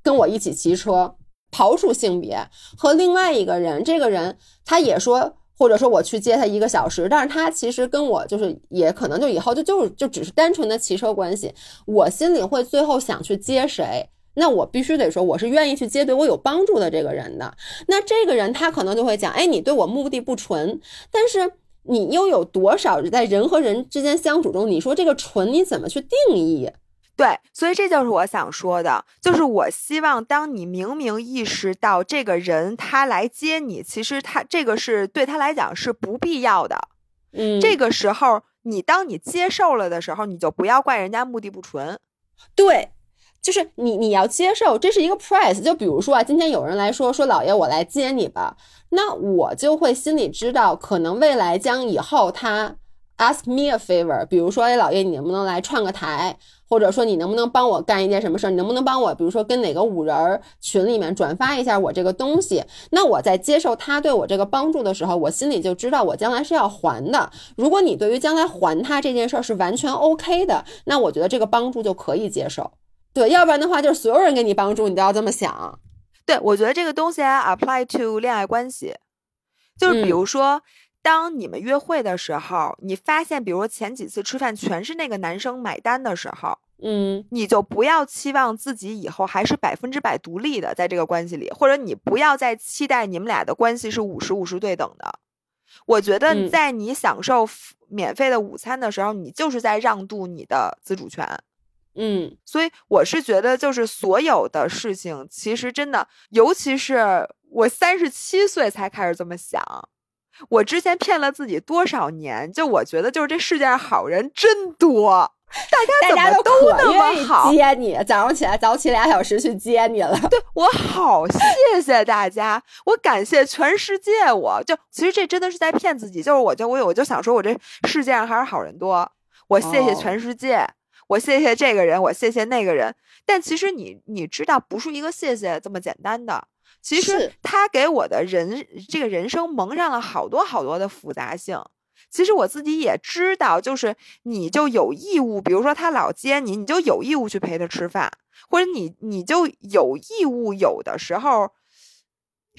跟我一起骑车，刨除性别和另外一个人，这个人他也说，或者说我去接他一个小时，但是他其实跟我就是也可能就以后就就就只是单纯的骑车关系，我心里会最后想去接谁，那我必须得说我是愿意去接对我有帮助的这个人的。那这个人他可能就会讲，哎，你对我目的不纯，但是你又有多少在人和人之间相处中，你说这个纯你怎么去定义？对，所以这就是我想说的，就是我希望当你明明意识到这个人他来接你，其实他这个是对他来讲是不必要的，嗯，这个时候你当你接受了的时候，你就不要怪人家目的不纯，对，就是你你要接受这是一个 price，就比如说啊，今天有人来说说老爷我来接你吧，那我就会心里知道，可能未来将以后他 ask me a favor，比如说哎老爷你能不能来串个台。或者说你能不能帮我干一件什么事儿？你能不能帮我，比如说跟哪个五人群里面转发一下我这个东西？那我在接受他对我这个帮助的时候，我心里就知道我将来是要还的。如果你对于将来还他这件事儿是完全 OK 的，那我觉得这个帮助就可以接受。对，要不然的话就是所有人给你帮助，你都要这么想。对，我觉得这个东西 apply to 恋爱关系，就是比如说。当你们约会的时候，你发现，比如说前几次吃饭全是那个男生买单的时候，嗯，你就不要期望自己以后还是百分之百独立的在这个关系里，或者你不要再期待你们俩的关系是五十五十对等的。我觉得在你享受免费的午餐的时候，你就是在让渡你的自主权。嗯，所以我是觉得，就是所有的事情，其实真的，尤其是我三十七岁才开始这么想。我之前骗了自己多少年？就我觉得，就是这世界上好人真多，大家怎么都那么好接你？早上起来早起俩小时去接你了。对我好，谢谢大家，我感谢全世界。我就其实这真的是在骗自己，就是我就我我就想说，我这世界上还是好人多。我谢谢全世界，我谢谢这个人，我谢谢那个人。但其实你你知道，不是一个谢谢这么简单的。其实他给我的人这个人生蒙上了好多好多的复杂性，其实我自己也知道，就是你就有义务，比如说他老接你，你就有义务去陪他吃饭，或者你你就有义务有的时候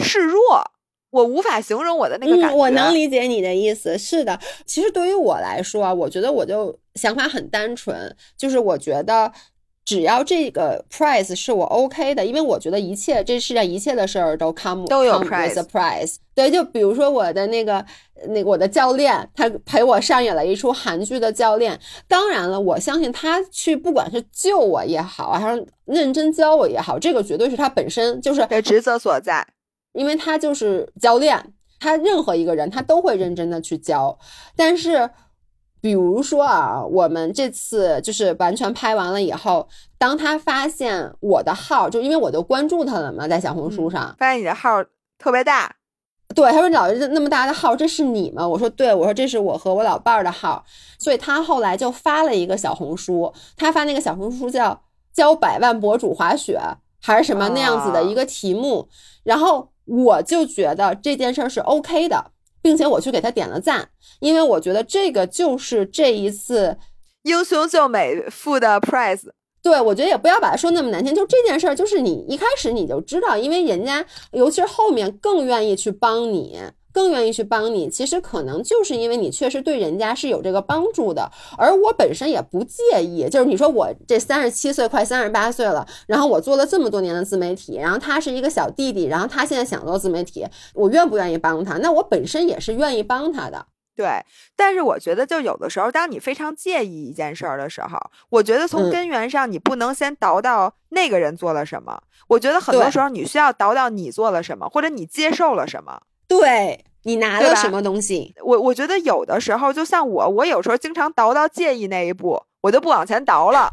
示弱。我无法形容我的那个感觉。我能理解你的意思，是的。其实对于我来说啊，我觉得我就想法很单纯，就是我觉得。只要这个 price 是我 OK 的，因为我觉得一切这世上一切的事儿都 come 都有 price。对，就比如说我的那个那我的教练，他陪我上演了一出韩剧的教练。当然了，我相信他去不管是救我也好，还是认真教我也好，这个绝对是他本身就是的职责所在，因为他就是教练，他任何一个人他都会认真的去教，但是。比如说啊，我们这次就是完全拍完了以后，当他发现我的号，就因为我就关注他了嘛，在小红书上，发现你的号特别大，对，他说老是那么大的号，这是你吗？我说对，我说这是我和我老伴儿的号，所以他后来就发了一个小红书，他发那个小红书叫教百万博主滑雪还是什么那样子的一个题目，然后我就觉得这件事儿是 OK 的。并且我去给他点了赞，因为我觉得这个就是这一次英雄救美付的 price。对我觉得也不要把它说那么难听，就这件事儿，就是你一开始你就知道，因为人家尤其是后面更愿意去帮你。更愿意去帮你，其实可能就是因为你确实对人家是有这个帮助的，而我本身也不介意。就是你说我这三十七岁快三十八岁了，然后我做了这么多年的自媒体，然后他是一个小弟弟，然后他现在想做自媒体，我愿不愿意帮他？那我本身也是愿意帮他的。对，但是我觉得就有的时候，当你非常介意一件事儿的时候，我觉得从根源上你不能先倒到那个人做了什么，我觉得很多时候你需要倒到你做了什么，或者你接受了什么。对你拿了什么东西？我我觉得有的时候，就像我，我有时候经常倒到介意那一步，我就不往前倒了。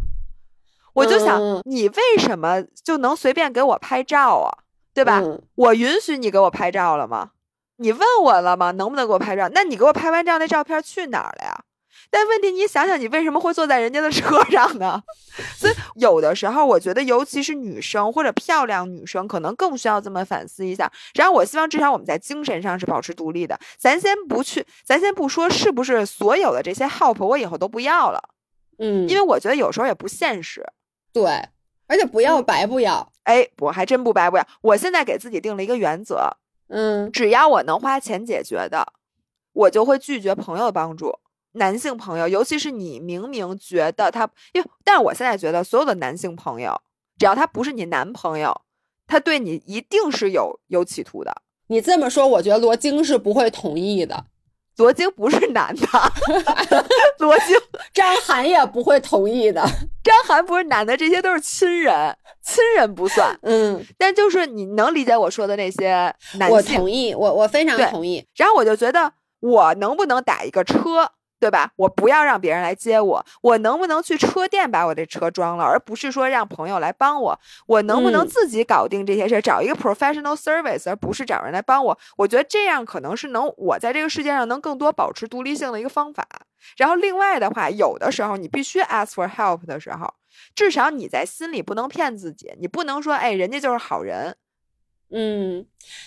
我就想，你为什么就能随便给我拍照啊？对吧？我允许你给我拍照了吗？你问我了吗？能不能给我拍照？那你给我拍完照，那照片去哪儿了呀？但问题，你想想，你为什么会坐在人家的车上呢？所以有的时候，我觉得，尤其是女生或者漂亮女生，可能更需要这么反思一下。然后，我希望至少我们在精神上是保持独立的。咱先不去，咱先不说是不是所有的这些 help 我以后都不要了，嗯，因为我觉得有时候也不现实。对，而且不要白不要。哎，我还真不白不要。我现在给自己定了一个原则，嗯，只要我能花钱解决的，我就会拒绝朋友的帮助。男性朋友，尤其是你明明觉得他，因为，但是我现在觉得所有的男性朋友，只要他不是你男朋友，他对你一定是有有企图的。你这么说，我觉得罗京是不会同意的。罗京不是男的，罗京 张涵也不会同意的。张涵不是男的，这些都是亲人，亲人不算。嗯，但就是你能理解我说的那些男性，我同意，我我非常同意。然后我就觉得，我能不能打一个车？对吧？我不要让别人来接我，我能不能去车店把我这车装了，而不是说让朋友来帮我？我能不能自己搞定这些事儿，找一个 professional service，而不是找人来帮我？我觉得这样可能是能我在这个世界上能更多保持独立性的一个方法。然后另外的话，有的时候你必须 ask for help 的时候，至少你在心里不能骗自己，你不能说哎，人家就是好人。嗯，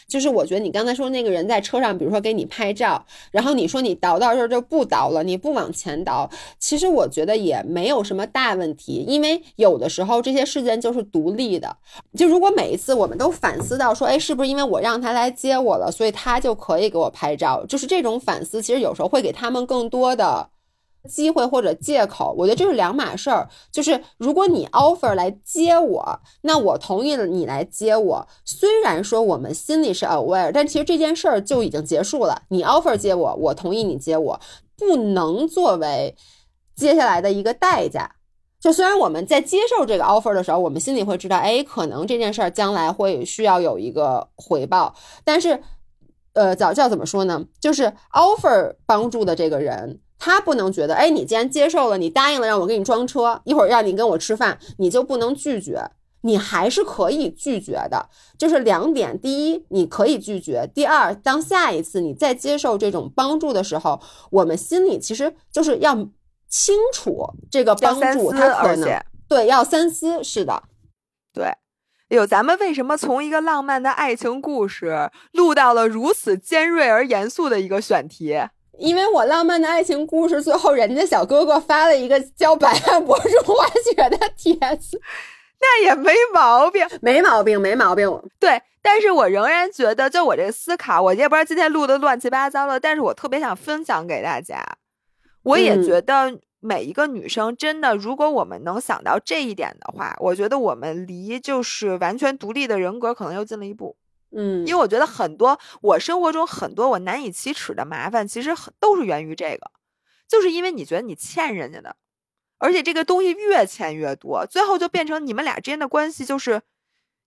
就是我觉得你刚才说那个人在车上，比如说给你拍照，然后你说你倒到这儿就不倒了，你不往前倒，其实我觉得也没有什么大问题，因为有的时候这些事件就是独立的。就如果每一次我们都反思到说，哎，是不是因为我让他来接我了，所以他就可以给我拍照？就是这种反思，其实有时候会给他们更多的。机会或者借口，我觉得这是两码事儿。就是如果你 offer 来接我，那我同意了你来接我。虽然说我们心里是 aware，但其实这件事儿就已经结束了。你 offer 接我，我同意你接我，不能作为接下来的一个代价。就虽然我们在接受这个 offer 的时候，我们心里会知道，哎，可能这件事儿将来会需要有一个回报，但是，呃，早教怎么说呢？就是 offer 帮助的这个人。他不能觉得，哎，你既然接受了，你答应了让我给你装车，一会儿让你跟我吃饭，你就不能拒绝，你还是可以拒绝的。就是两点：第一，你可以拒绝；第二，当下一次你再接受这种帮助的时候，我们心里其实就是要清楚这个帮助，他可能对要三思。是的，对。有，咱们为什么从一个浪漫的爱情故事录到了如此尖锐而严肃的一个选题？因为我浪漫的爱情故事最后人家小哥哥发了一个教百万博主滑雪的帖子，那也没毛病，没毛病，没毛病。对，但是我仍然觉得，就我这个思考，我也不知道今天录的乱七八糟的，但是我特别想分享给大家。我也觉得每一个女生真的，如果我们能想到这一点的话，我觉得我们离就是完全独立的人格可能又近了一步。嗯，因为我觉得很多我生活中很多我难以启齿的麻烦，其实都是源于这个，就是因为你觉得你欠人家的，而且这个东西越欠越多，最后就变成你们俩之间的关系就是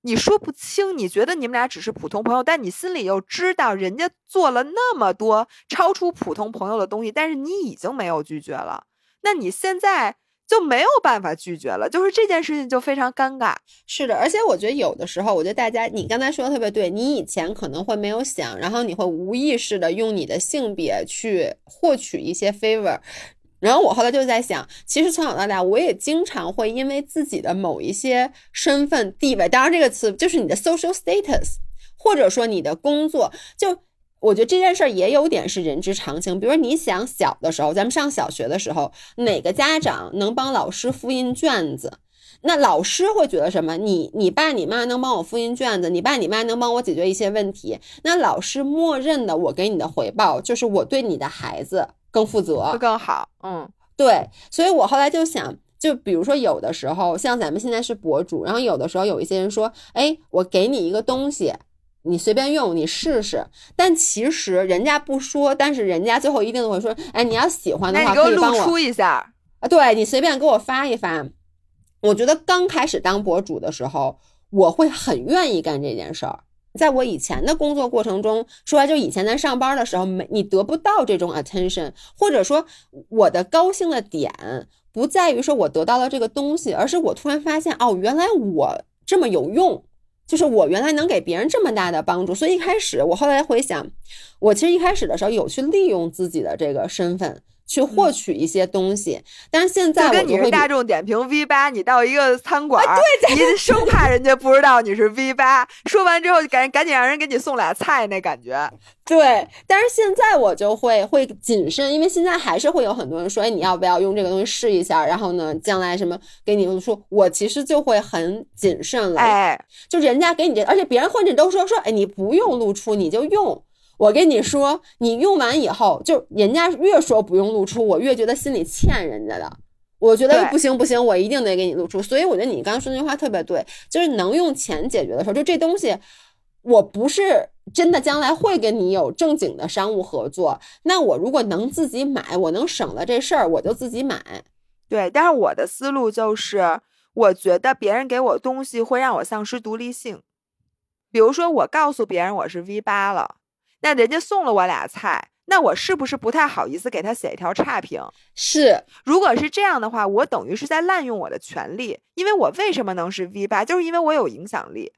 你说不清，你觉得你们俩只是普通朋友，但你心里又知道人家做了那么多 超出普通朋友的东西，但是你已经没有拒绝了，那你现在。就没有办法拒绝了，就是这件事情就非常尴尬。是的，而且我觉得有的时候，我觉得大家，你刚才说的特别对，你以前可能会没有想，然后你会无意识的用你的性别去获取一些 favor，然后我后来就在想，其实从小到大，我也经常会因为自己的某一些身份地位，当然这个词就是你的 social status，或者说你的工作，就。我觉得这件事儿也有点是人之常情。比如说，你想小的时候，咱们上小学的时候，哪个家长能帮老师复印卷子？那老师会觉得什么？你你爸你妈能帮我复印卷子，你爸你妈能帮我解决一些问题。那老师默认的，我给你的回报就是我对你的孩子更负责，会更好。嗯，对。所以我后来就想，就比如说有的时候，像咱们现在是博主，然后有的时候有一些人说，哎，我给你一个东西。你随便用，你试试。但其实人家不说，但是人家最后一定会说：“哎，你要喜欢的话，可以帮我出一下啊。”对你随便给我发一发。我觉得刚开始当博主的时候，我会很愿意干这件事儿。在我以前的工作过程中，说来就以前在上班的时候，没你得不到这种 attention，或者说我的高兴的点不在于说我得到了这个东西，而是我突然发现哦，原来我这么有用。就是我原来能给别人这么大的帮助，所以一开始我后来回想，我其实一开始的时候有去利用自己的这个身份。去获取一些东西，但是现在就跟你是大众点评 V 八，你到一个餐馆，对，你生怕人家不知道你是 V 八，说完之后赶赶紧让人给你送俩菜，那感觉。对，但是现在我就会会谨慎，因为现在还是会有很多人说，哎，你要不要用这个东西试一下？然后呢，将来什么给你们说，我其实就会很谨慎了。哎，就人家给你这，而且别人或者都说说，哎，你不用露出，你就用。我跟你说，你用完以后，就人家越说不用露出，我越觉得心里欠人家的。我觉得不行不行，我一定得给你露出。所以我觉得你刚刚说那句话特别对，就是能用钱解决的时候，就这东西，我不是真的将来会跟你有正经的商务合作。那我如果能自己买，我能省了这事儿，我就自己买。对，但是我的思路就是，我觉得别人给我东西会让我丧失独立性。比如说，我告诉别人我是 V 八了。那人家送了我俩菜，那我是不是不太好意思给他写一条差评？是，如果是这样的话，我等于是在滥用我的权利。因为我为什么能是 V 八，就是因为我有影响力。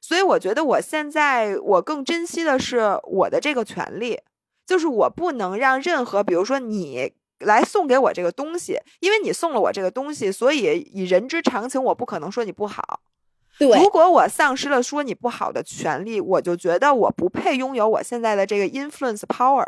所以我觉得我现在我更珍惜的是我的这个权利，就是我不能让任何，比如说你来送给我这个东西，因为你送了我这个东西，所以以人之常情，我不可能说你不好。如果我丧失了说你不好的权利，我就觉得我不配拥有我现在的这个 influence power。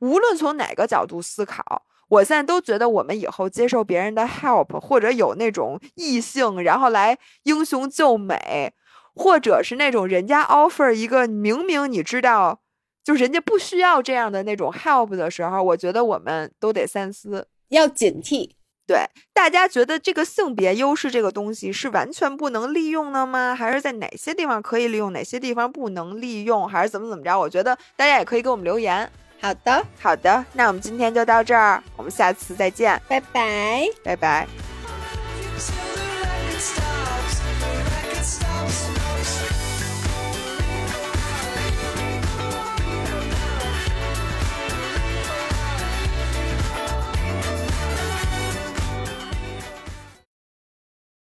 无论从哪个角度思考，我现在都觉得我们以后接受别人的 help，或者有那种异性然后来英雄救美，或者是那种人家 offer 一个明明你知道，就是人家不需要这样的那种 help 的时候，我觉得我们都得三思，要警惕。对，大家觉得这个性别优势这个东西是完全不能利用的吗？还是在哪些地方可以利用，哪些地方不能利用，还是怎么怎么着？我觉得大家也可以给我们留言。好的，好的，那我们今天就到这儿，我们下次再见，拜拜，拜拜。